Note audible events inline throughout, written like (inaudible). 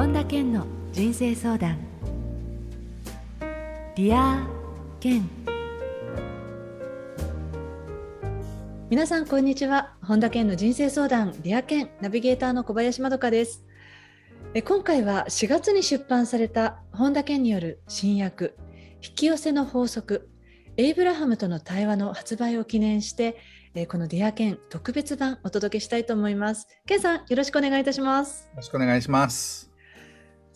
本田健の人生相談 Dear Ken 皆さんこんにちは本田健の人生相談 Dear Ken ナビゲーターの小林まどかですえ今回は4月に出版された本田健による新訳引き寄せの法則エイブラハムとの対話の発売を記念してえこの Dear Ken 特別版お届けしたいと思います。ケンさんよろしくお願いいたします。よろしくお願いします。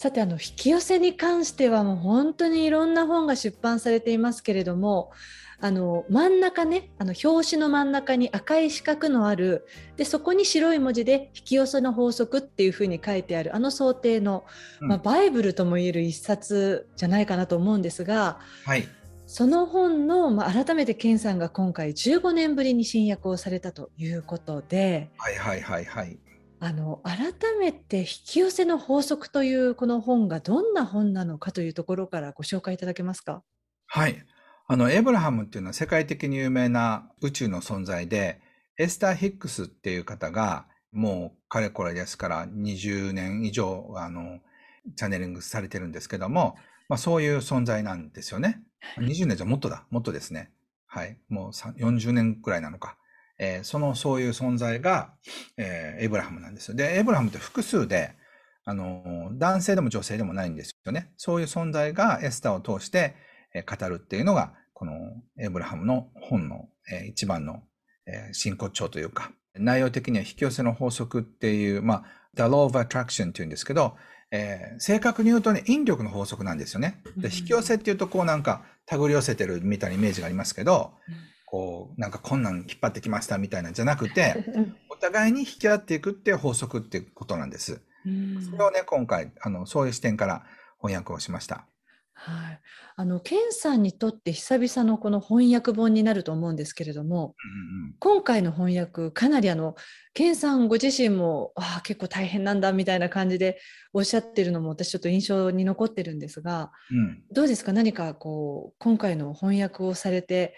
さてあの引き寄せに関してはもう本当にいろんな本が出版されていますけれどもあの真ん中ねあの表紙の真ん中に赤い四角のある。でそこに白い文字で「引き寄せの法則」っていうふうに書いてあるあの想定の、うん、まあ、バイブルともいえる一冊じゃないかなと思うんですが、はい、その本の、まあ、改めて健さんが今回15年ぶりに新訳をされたということで、はいはいはいはい。あの改めて引き寄せの法則というこの本がどんな本なのかというところからご紹介いただけますか？はい。あの、エイブラハムっていうのは世界的に有名な宇宙の存在で、エスター・ヒックスっていう方が、もうかれこれですから20年以上、あの、チャネリングされてるんですけども、まあそういう存在なんですよね。20年じゃもっとだ、もっとですね。はい。もう40年くらいなのか。えー、その、そういう存在が、えー、エイブラハムなんですよ。で、エイブラハムって複数で、あの、男性でも女性でもないんですよね。そういう存在がエスターを通して、えー、語るっていうのが、このエイブラハムの本の、えー、一番の、えー、真骨頂というか、内容的には引き寄せの法則っていう、まあ、The Law of Attraction っていうんですけど、えー、正確に言うとね、引力の法則なんですよね。で引き寄せっていうと、こうなんか、手繰り寄せてるみたいなイメージがありますけど、こう、なんかこんなん引っ張ってきましたみたいなんじゃなくて、お互いに引き合っていくっていう法則っていうことなんです。それをね、今回、あの、そういう視点から翻訳をしました。はい、あのケンさんにとって久々のこの翻訳本になると思うんですけれども、うんうん、今回の翻訳かなりあのケンさんご自身もあ結構大変なんだみたいな感じでおっしゃってるのも私ちょっと印象に残ってるんですが、うん、どうですか？何かこう今回の翻訳をされて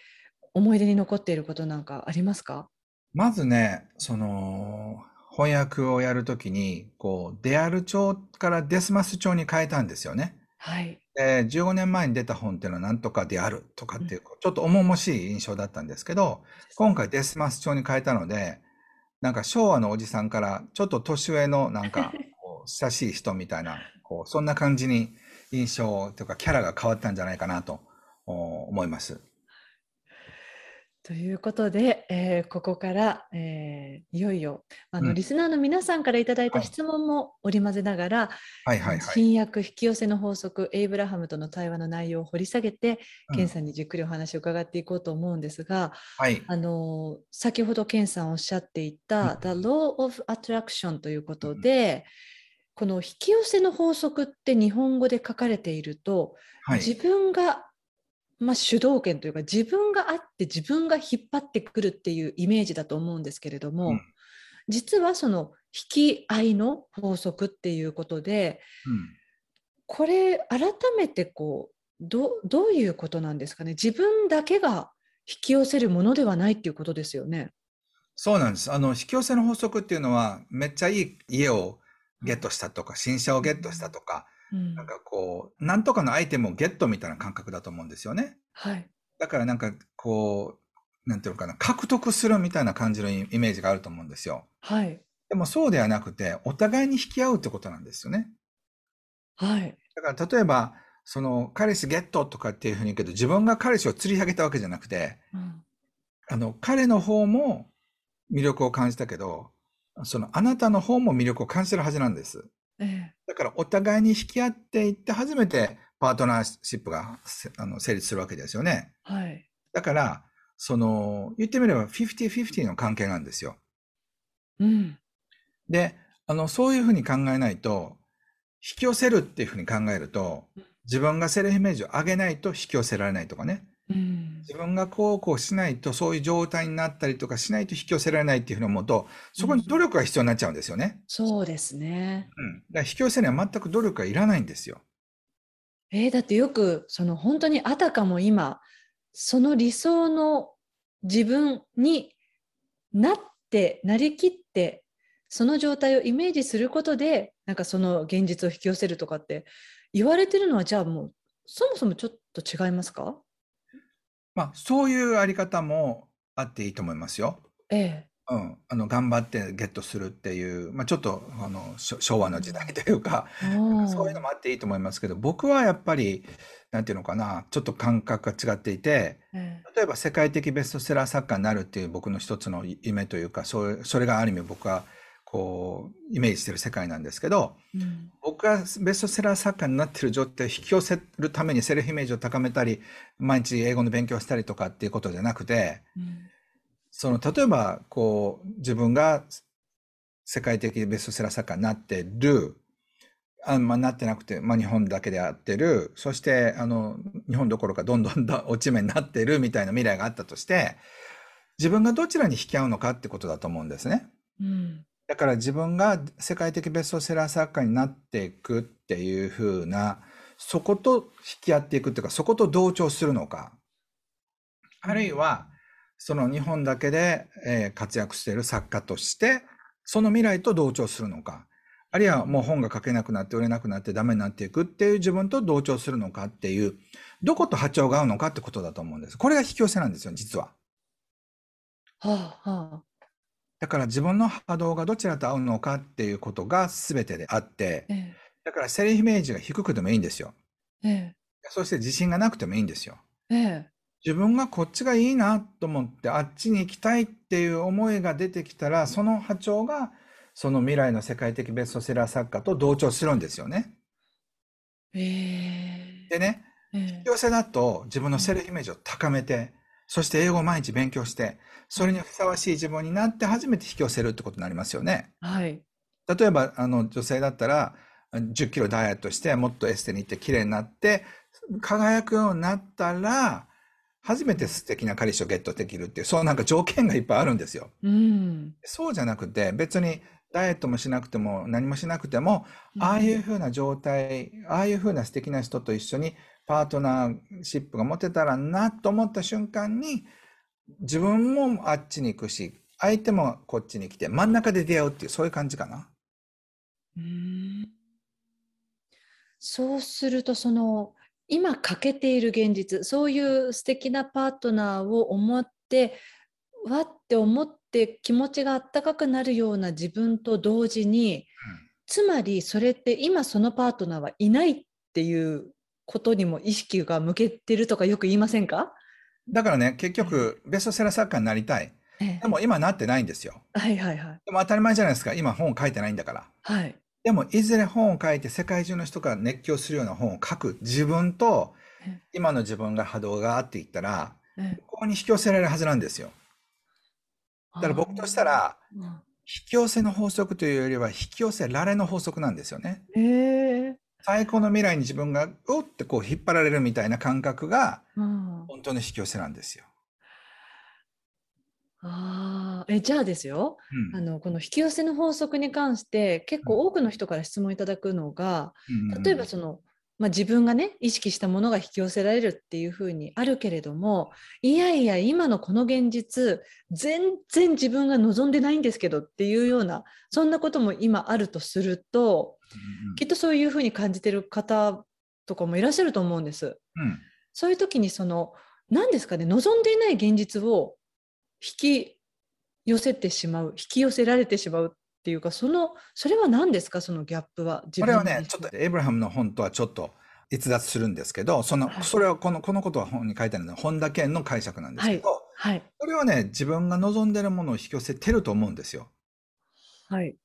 思い出に残っていることなんかありますか？まずねその翻訳をやるときにこうデアル帳からデスマス帳に変えたんですよね。はい、で15年前に出た本っていうのは何とかであるとかっていう、ちょっと重々しい印象だったんですけど、今回デスマス調に変えたので、なんか昭和のおじさんからちょっと年上のなんか (laughs) こう親しい人みたいな、こうそんな感じに印象というかキャラが変わったんじゃないかなと思います。ということで、えー、ここから、えー、いよいよあの、うん、リスナーの皆さんからいただいた質問も織り交ぜながら、はいはいはい、新薬引き寄せの法則エイブラハムとの対話の内容を掘り下げて、うん、ケンさんにじっくりお話を伺っていこうと思うんですが、はい、あの先ほどケンさんおっしゃっていた、うん、The Law of Attraction ということで、この引き寄せの法則って日本語で書かれていると、はい、自分がまあ、主導権というか自分があって自分が引っ張ってくるっていうイメージだと思うんですけれども、うん、実はその引き合いの法則っていうことで、うん、これ改めてこうどどういうことなんですかね？自分だけが引き寄せるものではないっていうことですよね。そうなんです。あの引き寄せの法則っていうのはめっちゃいい家をゲットしたとか新車をゲットしたとか、うん、なんかこう、なんとかのアイテムをゲットみたいな感覚だと思うんですよね。はい。だからなんかこう、なんていうのかな、獲得するみたいな感じのイメージがあると思うんですよ。はい。でもそうではなくて、お互いに引き合うってことなんですよね。はい。だから例えば、その彼氏ゲットとかっていうふうに言うけど、自分が彼氏を釣り上げたわけじゃなくて、うん、あの、彼の方も魅力を感じたけど、そのあなたの方も魅力を感じてるはずなんです。ええ、だからお互いに引き合っていって初めてパートナーシップがあの成立するわけですよね。はい。だから、その、言ってみれば50-50の関係なんですよ。うん。で、あの、そういうふうに考えないと、引き寄せるっていうふうに考えると、自分がセルフイメージを上げないと引き寄せられないとかね。うん、自分がこうこうしないとそういう状態になったりとかしないと引き寄せられないっていうふうに思うとそこに努力が必要になっちゃうんですよね。うん、そうですね。うん。だから引き寄せには全く努力がいらないんですよ。えー、だってよくその本当にあたかも今その理想の自分になってなりきってその状態をイメージすることでなんかその現実を引き寄せるとかって言われてるのはじゃあもうそもそもちょっと違いますか？まあそういうあり方もあっていいと思いますよ。ええ。うん、あの頑張ってゲットするっていう、まあ、ちょっとあの昭和の時代 (laughs) というか、そういうのもあっていいと思いますけど僕はやっぱりなんていうのかなちょっと感覚が違っていて、例えば世界的ベストセラー作家になるっていう僕の一つの夢というかそれそれがある意味僕はこうイメージしてる世界なんですけど、うん、僕がベストセラー作家になってる状態を引き寄せるためにセルフイメージを高めたり毎日英語の勉強したりとかっていうことじゃなくて、うんその例えばこう自分が世界的ベストセラー作家になってるあまあ、なってなくて、まあ、日本だけでやってるそしてあの日本どころかどんどん落ち目になってるみたいな未来があったとして自分がどちらに引き合うのかってことだと思うんですね。うん、だから自分が世界的ベストセラー作家になっていくっていうふうなそこと引き合っていくっていうかそこと同調するのかあるいはその日本だけで、え活躍している作家として、その未来と同調するのか、あるいはもう本が書けなくなって売れなくなってダメになっていくっていう自分と同調するのかっていう、どこと波長が合うのかってことだと思うんです。これが引き寄せなんですよ、実は。はあはあ、だから自分の波動がどちらと合うのかっていうことが全てであって、ええ、だからセルフイメージが低くてもいいんですよ。ええ、そして自信がなくてもいいんですよ。え自分がこっちがいいなと思ってあっちに行きたいっていう思いが出てきたらその波長がその未来の世界的ベストセラー作家と同調するんですよね。えー、でね、引き寄せだと自分のセルフイメージを高めて、そして英語を毎日勉強して、それにふさわしい自分になって初めて引き寄せるってことになりますよね。はい。例えば、あの、女性だったら、10キロダイエットして、もっとエステに行って綺麗になって、輝くようになったら、初めて素敵な彼氏をゲットできるっていう、そうなんか条件がいっぱいあるんですよ。うん、そうじゃなくて、別にダイエットもしなくても何もしなくても、ああいうふうな状態、ああいうふうな素敵な人と一緒にパートナーシップが持てたらなと思った瞬間に、自分もあっちに行くし、相手もこっちに来て、真ん中で出会うっていう、そういう感じかな。うんそうすると、その、今欠けている現実そういう素敵なパートナーを思ってわって思って気持ちがあったかくなるような自分と同時に、うん、つまりそれって今そのパートナーはいないっていうことにも意識が向けてるとかよく言いませんか？だからね結局ベストセラー作家になりたい、ええ、でも今なってないんですよ。はいはいはい。でも当たり前じゃないですか。今本書いてないんだから。はい。でも、いずれ本を書いて世界中の人が熱狂するような本を書く自分と、今の自分が波動が合っていったら、ここに引き寄せられるはずなんですよ。だから僕としたら、引き寄せの法則というよりは、引き寄せられの法則なんですよね。最高の未来に自分が、おってこう引っ張られるみたいな感覚が、本当の引き寄せなんですよ。あえじゃあですよ、うん、あのこの引き寄せの法則に関して結構多くの人から質問いただくのが、うん、例えばその、まあ、自分がね意識したものが引き寄せられるっていうふうにあるけれどもいやいや今のこの現実全然自分が望んでないんですけどっていうようなそんなことも今あるとすると、うん、きっとそういうふうに感じてる方とかもいらっしゃると思うんです。そういう時にその何ですかね望んでいない現実を引き寄せてしまう引き寄せられてしまうっていうかそのそれは何ですか？そのギャップは？これはねちょっとエイブラハムの本とはちょっと逸脱するんですけどその、はい、それはこのこのことは本に書いてあるのは本田健の解釈なんですけど、はい、はい、それはね自分が望んでるものを引き寄せてると思うんですよ。はい、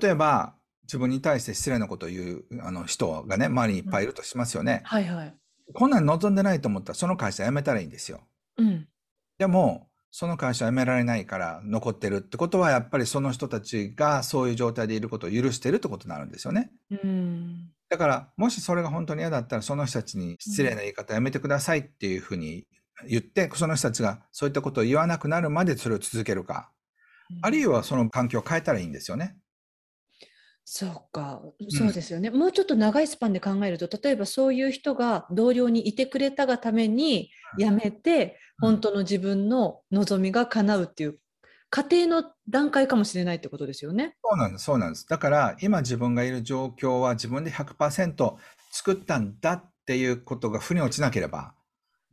例えば自分に対して失礼なことを言うあの人がね周りにいっぱいいるとしますよね。はいはい、こんなん望んでないと思ったらその会社辞めたらいいんですよ。うん、でもその会社辞められないから残ってるってことは、やっぱりその人たちがそういう状態でいることを許してるってことになるんですよね。うん、だから、もしそれが本当に嫌だったら、その人たちに失礼な言い方やめてくださいっていうふうに言って、その人たちがそういったことを言わなくなるまでそれを続けるか、あるいはその環境を変えたらいいんですよね。そうか、そうですよね、うん、もうちょっと長いスパンで考えると例えばそういう人が同僚にいてくれたがために辞めて、うん、本当の自分の望みが叶うっていう過程の段階かもしれないってことですよね。そうなんです、そうなんです。だから今自分がいる状況は自分で100%作ったんだっていうことが腑に落ちなければ、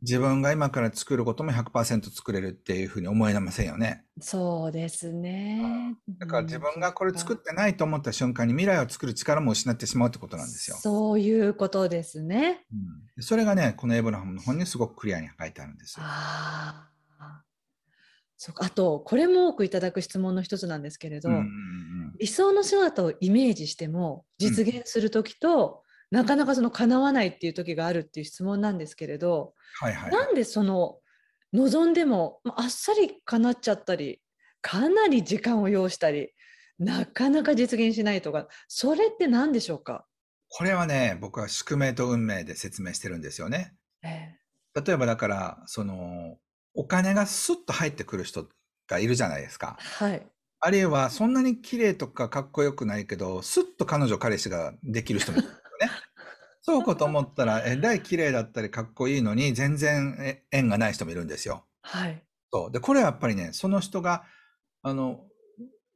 自分が今から作ることも100%作れるっていうふうに思えませんよね。そうですね。だから自分がこれ作ってないと思った瞬間に未来を作る力も失ってしまうってことなんですよ。そういうことですね。うん、それがね、このエブラハムの本にすごくクリアに書いてあるんですよ。あそうかあとこれも多くいただく質問の一つなんですけれど、うんうんうん、理想の姿をイメージしても実現する時と、なかなかその叶わないっていう時があるっていう質問なんですけれど、はいはい、なんでその望んでもあっさり叶っちゃったりかなり時間を要したりなかなか実現しないとかそれって何でしょうか？これはね僕は宿命と運命で説明してるんですよね。えー、例えばだからそのお金がスッと入ってくる人がいるじゃないですか。はい、あるいはそんなに綺麗とかかっこよくないけどスッと彼女彼氏ができる人もね。そうかと思ったら、(laughs) えらい綺麗だったりかっこいいのに、全然縁がない人もいるんですよ。はい。そう。で、これはやっぱりね、その人が、あの、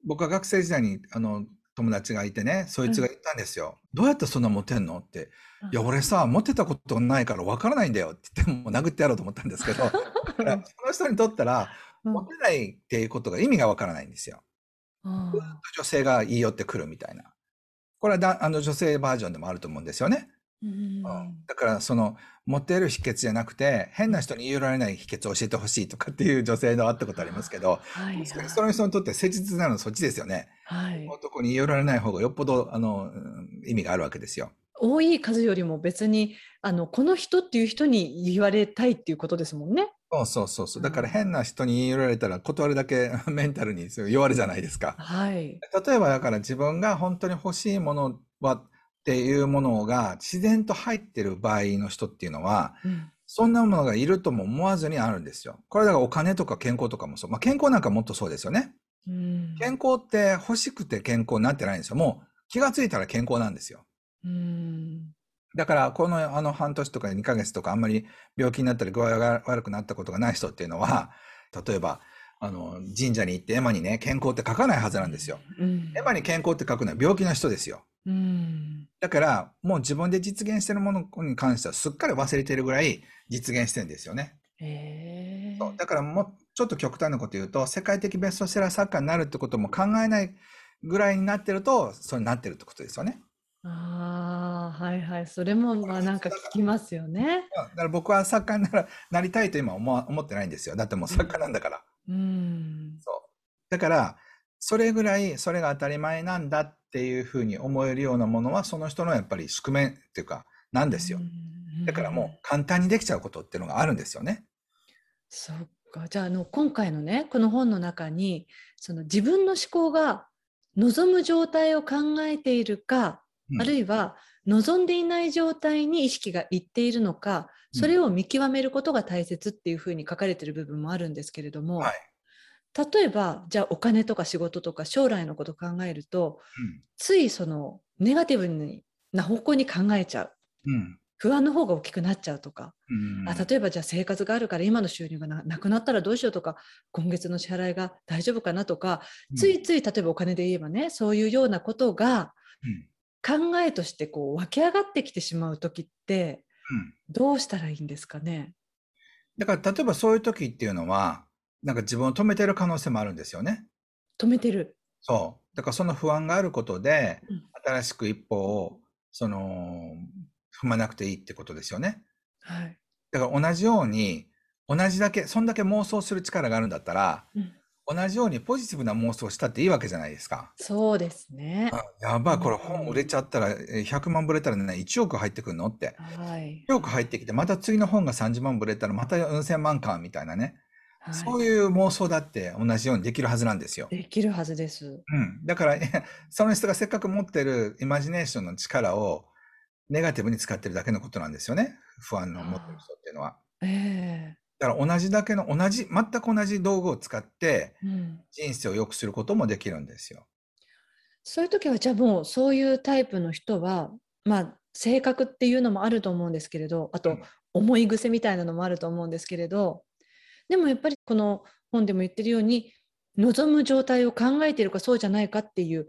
僕は学生時代に、あの、友達がいてね、そいつが言ったんですよ。うん、どうやってそんなモテんの？って。いや、俺さ、モテたことないからわからないんだよって言っても殴ってやろうと思ったんですけど、(laughs) その人にとったら、モテないっていうことが意味がわからないんですよ。うん、女性がいいよって来るみたいな。これはだあの女性バージョンでもあると思うんですよね。うん、だからそのモテる秘訣じゃなくて変な人に言い寄られない秘訣を教えてほしいとかっていう女性のあったことありますけど、はいはい、その人にとって誠実なのはそっちですよね、はい、男に言い寄られない方がよっぽどあの意味があるわけですよ。多い数よりも別にあのこの人っていう人に言われたいっていうことですもんね。そうそうそうそう。だから変な人に言い寄られたら断るだけ (laughs) メンタルに弱るじゃないですか。はい。例えばだから自分が本当に欲しいものはっていうものが自然と入ってる場合の人っていうのは、うん、そんなものがいるとも思わずにあるんですよ。これだからお金とか健康とかもそう。まあ健康なんかもっとそうですよね。うん、健康って欲しくて健康になってないんですよ。もう気がついたら健康なんですよ。うんだから、このあの半年とか2ヶ月とかあんまり病気になったり具合が悪くなったことがない人っていうのは、例えば、あの、神社に行ってエマにね、健康って書かないはずなんですよ。うん、エマに健康って書くのは病気の人ですよ。うん、だから、もう自分で実現してるものに関してはすっかり忘れてるぐらい実現してるんですよね。へそうだからもうちょっと極端なこと言うと、世界的ベストセラー作家になるってことも考えないぐらいになってると、そうなってるってことですよね。ああ、はいはい。それも、まあ、なんか聞きますよね。だから僕は作家にならなりたいと今思わ思ってないんですよ。だってもう作家なんだから。うん。そう。だから、それぐらい、それが当たり前なんだっていうふうに思えるようなものは、その人のやっぱり宿命っていうか、なんですよ。だからもう簡単にできちゃうことっていうのがあるんですよね。そっか。じゃあ、あの、今回のね、この本の中に、その自分の思考が望む状態を考えているか、あるいは望んでいない状態に意識がいっているのか、それを見極めることが大切っていうふうに書かれている部分もあるんですけれども、はい、例えばじゃあお金とか仕事とか将来のことを考えると、うん、ついそのネガティブな方向に考えちゃう。うん。不安の方が大きくなっちゃうとか、うん、あ例えばじゃあ生活があるから今の収入がなくなったらどうしようとか今月の支払いが大丈夫かなとか、うん、ついつい例えばお金で言えばねそういうようなことが、考えとしてこう湧き上がってきてしまう時ってどうしたらいいんですかね、だから例えばそういう時っていうのはなんか自分を止めてる可能性もあるんですよね。止めてる。そう。だからその不安があることで、うん、新しく一歩をその踏まなくていいってことですよね。はい、だから同じように同じだけそんだけ妄想する力があるんだったら、うん、同じようにポジティブな妄想したっていいわけじゃないですか。そうですね。やばい、これ本売れちゃったら、100万ぶれたらね、1億入ってくるのって。はい。1億入ってきて、また次の本が30万ぶれたら、また4000万か、みたいなね。はい、そういう妄想だって同じようにできるはずなんですよ。できるはずです。うん。だから、(laughs) その人がせっかく持ってるイマジネーションの力をネガティブに使ってるだけのことなんですよね。不安の持ってる人っていうのは。ええーだから同じだけの同じ全く同じ道具を使って人生を良くすることもできるんですよ。うん、そういう時はじゃあもうそういうタイプの人はまあ性格っていうのもあると思うんですけれどあと思い癖みたいなのもあると思うんですけれどでもやっぱりこの本でも言ってるように望む状態を考えているかそうじゃないかっていう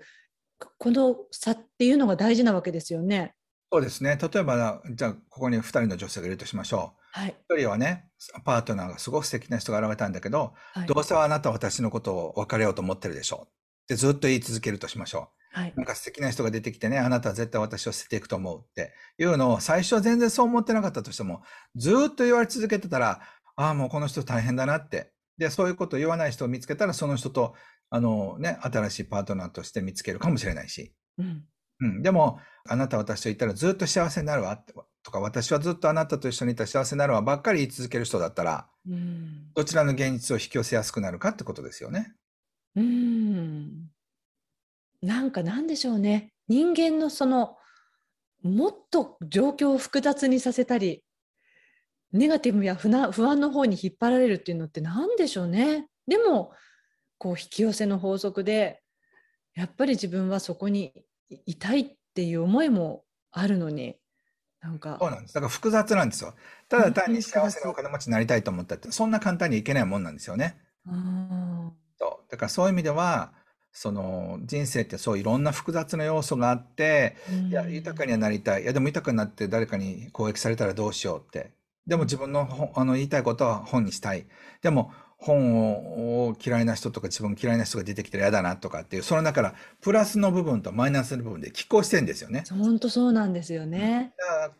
この差っていうのが大事なわけですよね。そうですね。例えば、じゃあ、ここに2人の女性がいるとしましょう。はい。1人はね、パートナーがすごく素敵な人が現れたんだけど、はい、どうせあなたは私のことを別れようと思ってるでしょう。ってずっと言い続けるとしましょう。はい。なんか素敵な人が出てきてね、あなたは絶対私を捨てていくと思うっていうのを、最初は全然そう思ってなかったとしても、ずっと言われ続けてたら、ああ、もうこの人大変だなって。で、そういうことを言わない人を見つけたら、その人と、あのね、新しいパートナーとして見つけるかもしれないし。うん。うん。でも、あなた私といたらずっと幸せになるわとか、私はずっとあなたと一緒にいたら幸せになるわばっかり言い続ける人だったら、うん、どちらの現実を引き寄せやすくなるかってことですよね。うん。なんかなんでしょうね。人間のその、もっと状況を複雑にさせたり、ネガティブや不安の方に引っ張られるっていうのって何でしょうね。でも、こう引き寄せの法則で、やっぱり自分はそこにいたいっていう思いもあるのに、なんか。そうなんです。だから複雑なんですよ。ただ単に幸せなお金持ちになりたいと思ったって、そんな簡単にいけないもんなんですよね。そうだからそういう意味では、その人生ってそういろんな複雑な要素があって、いや、豊かにはなりたい。いや、でも豊かになって誰かに攻撃されたらどうしようって。でも自分のあの言いたいことは本にしたい。でも本を嫌いな人とか自分嫌いな人が出てきたら嫌だなとかっていう、その中からプラスの部分とマイナスの部分で拮抗してんですよね。本当そうなんですよね。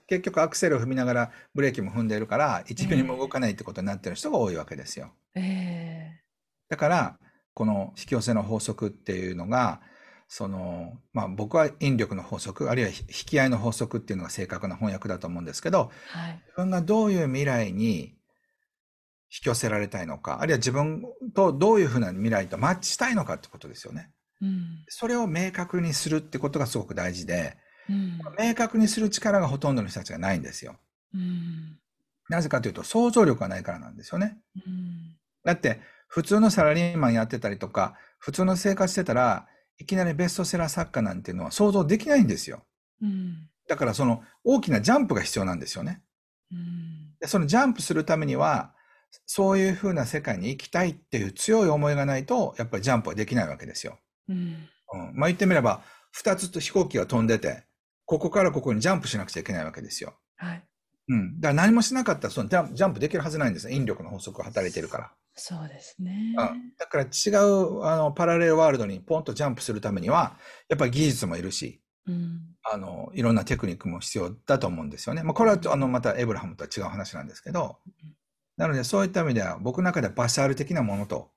結局アクセルを踏みながらブレーキも踏んでいるから1ミリも動かないってことになってる人が多いわけですよ。えー、だからこの引き寄せの法則っていうのがそのまあ僕は引力の法則あるいは引き合いの法則っていうのが正確な翻訳だと思うんですけど、はい、自分がどういう未来に引き寄せられたいのか、あるいは自分とどういうふうな未来とマッチしたいのかってことですよね。うん、それを明確にするってことがすごく大事で、うん、明確にする力がほとんどの人たちがないんですよ。うん、なぜかというと想像力がないからなんですよね。だって普通のサラリーマンやってたりとか、普通の生活してたらいきなりベストセラー作家なんていうのは想像できないんですよ。だからその大きなジャンプが必要なんですよね。でそのジャンプするためにはそういうふうな世界に行きたいっていう強い思いがないと、やっぱりジャンプはできないわけですよ。うん。うん、まあ言ってみれば、二つと飛行機が飛んでて、ここからここにジャンプしなくちゃいけないわけですよ。はい。うん。だから何もしなかったら、そのジャンプできるはずないんです引力の法則が働いてるから。そうですね。うん。だから違う、あの、パラレルワールドにポンとジャンプするためには、やっぱり技術もいるし、うん、あの、いろんなテクニックも必要だと思うんですよね。まあ、これは、あの、またエブラハムとは違う話なんですけど、うんなので、そういった意味では、僕の中でバシャール的なものと、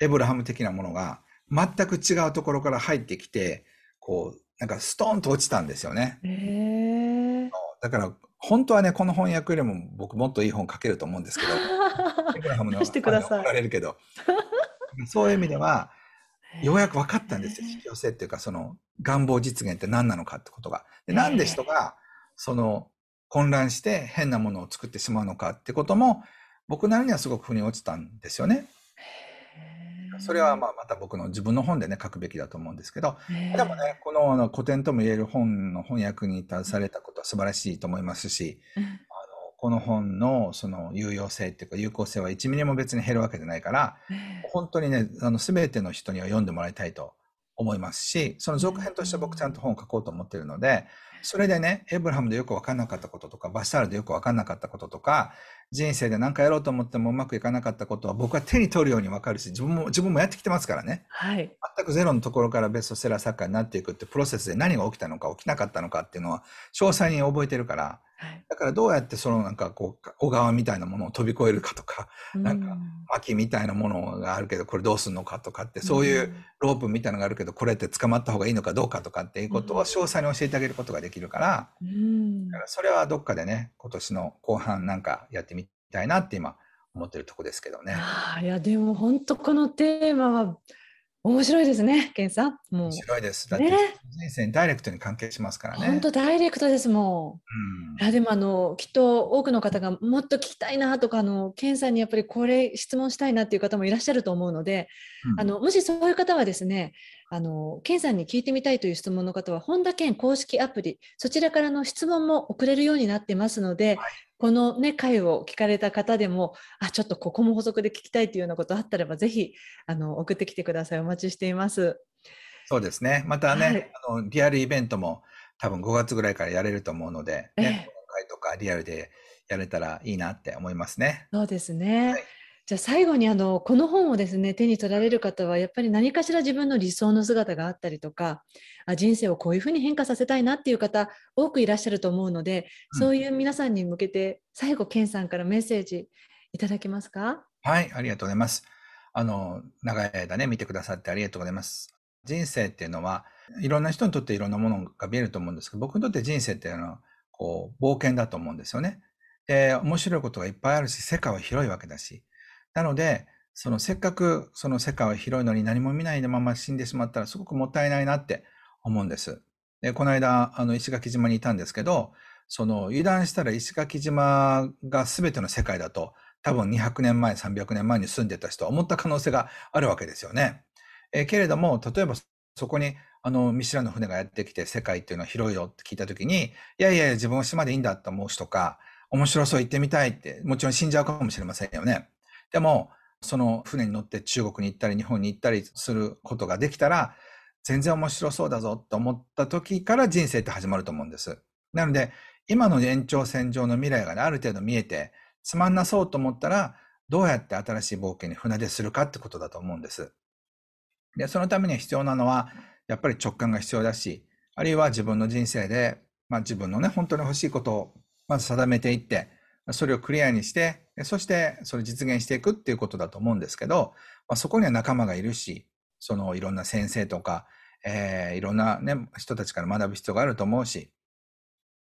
エブラハム的なものが、全く違うところから入ってきて、こう、なんかストーンと落ちたんですよね。へだから、本当はね、この翻訳よりも僕もっといい本書けると思うんですけど、(laughs) エブラハムのしてください。怒られるけど、(laughs) そういう意味では、ようやく分かったんですよ。引き寄せっていうか、その願望実現って何なのかってことが。でなんで人が、その混乱して変なものを作ってしまうのかってことも、僕なりにはすごく腑に落ちたんですよね。それはまあまた僕の自分の本でね書くべきだと思うんですけど、でもね、この古典とも言える本の翻訳に携されたことは素晴らしいと思いますし、あのこの本のその有用性っていうか有効性は1ミリも別に減るわけじゃないから、本当にね、あの全ての人には読んでもらいたいと思いますし、その続編として僕ちゃんと本を書こうと思ってるので、それでね、エブラハムでよくわかんなかったこととか、バシャールでよくわかんなかったこととか、人生で何かやろうと思ってもうまくいかなかったことは僕は手に取るようにわかるし、自分も、自分もやってきてますからね。はい。全くゼロのところからベストセラー作家になっていくってプロセスで何が起きたのか起きなかったのかっていうのは詳細に覚えてるから、はい、だからどうやってそのなんかこう、小川みたいなものを飛び越えるかとか、なんか秋みたいなものがあるけどこれどうすんのかとかって、そういうロープみたいなのがあるけどこれって捕まった方がいいのかどうかとかっていうことを詳細に教えてあげることができるから、だからそれはどっかでね、今年の後半なん。かやってみたいなって今思ってるとこですけどね。あいやでも本当このテーマは面白いですね、ケンさん。もう面白いです。だって、ね、人生にダイレクトに関係しますからね。本当ダイレクトですもん。うん、いやでもあのきっと多くの方がもっと聞きたいなとかあのケンさんにやっぱりこれ質問したいなっていう方もいらっしゃると思うので、うん、あのもしそういう方はですね、あのケンさんに聞いてみたいという質問の方は本田健公式アプリそちらからの質問も送れるようになってますので、はい、このね回を聞かれた方でもあちょっとここも補足で聞きたいというようなことあったらばぜひあの送ってきてください。お待ちしています。そうですね。またね、はい、あのリアルイベントも多分5月ぐらいからやれると思うので、ね、えー、今回とかリアルでやれたらいいなって思いますね。そうですね、はいじゃあ最後にあのこの本をですね手に取られる方はやっぱり何かしら自分の理想の姿があったりとかあ人生をこういうふうに変化させたいなっていう方多くいらっしゃると思うので、うん、そういう皆さんに向けて最後健さんからメッセージいただけますか？はいありがとうございます。あの長い間ね見てくださってありがとうございます。人生っていうのはいろんな人にとっていろんなものが見えると思うんですけど僕にとって人生っていうのはこう冒険だと思うんですよね。で面白いことがいっぱいあるし世界は広いわけだしなので、そのせっかくその世界は広いのに何も見ないでまま死んでしまったらすごくもったいないなって思うんです。で、この間、あの、石垣島にいたんですけど、その油断したら石垣島が全ての世界だと多分200年前、300年前に住んでた人は思った可能性があるわけですよね。えけれども、例えばそこにあの、見知らぬ船がやってきて世界っていうのは広いよって聞いたときに、いやいや自分は島でいいんだと思う人か、面白そう行ってみたいって、もちろん死んじゃうかもしれませんよね。でも、その船に乗って中国に行ったり日本に行ったりすることができたら、全然面白そうだぞと思った時から人生って始まると思うんです。なので、今の延長線上の未来が、ね、ある程度見えて、つまんなそうと思ったら、どうやって新しい冒険に船出するかってことだと思うんです。で、そのために必要なのは、やっぱり直感が必要だし、あるいは自分の人生で、まあ自分のね、本当に欲しいことをまず定めていって、それをクリアにして、そしてそれを実現していくっていうことだと思うんですけど、まあ、そこには仲間がいるし、そのいろんな先生とか、えー、いろんなね、人たちから学ぶ必要があると思うし、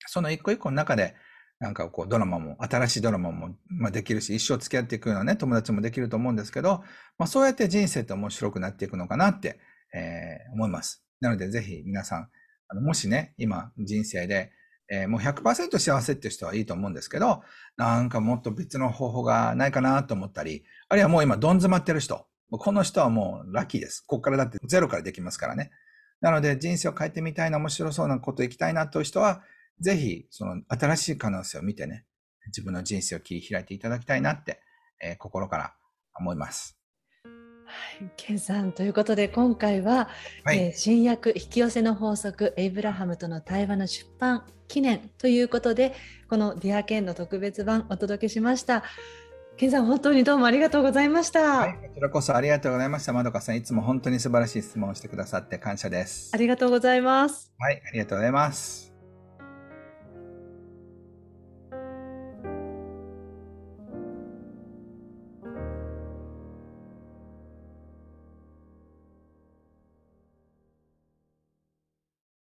その一個一個の中で、なんかこうドラマも、新しいドラマも、まあ、できるし、一生付き合っていくようなね、友達もできると思うんですけど、まあ、そうやって人生って面白くなっていくのかなって、えー、思います。なので、ぜひ皆さん、あのもしね、今人生で、えー、もう100%幸せっていう人はいいと思うんですけど、なんかもっと別の方法がないかなと思ったり、あるいはもう今どん詰まってる人、この人はもうラッキーです。ここからだってゼロからできますからね。なので人生を変えてみたいな面白そうなこと行きたいなという人は、ぜひその新しい可能性を見てね、自分の人生を切り開いていただきたいなって、えー、心から思います。はい、ケンさんということで今回は、はい、えー、新約引き寄せの法則エイブラハムとの対話の出版記念ということでこのディアケンの特別版お届けしました。ケンさん本当にどうもありがとうございました。はい、こちらこそありがとうございました。まどかさんいつも本当に素晴らしい質問をしてくださって感謝です。ありがとうございます。はい、ありがとうございます。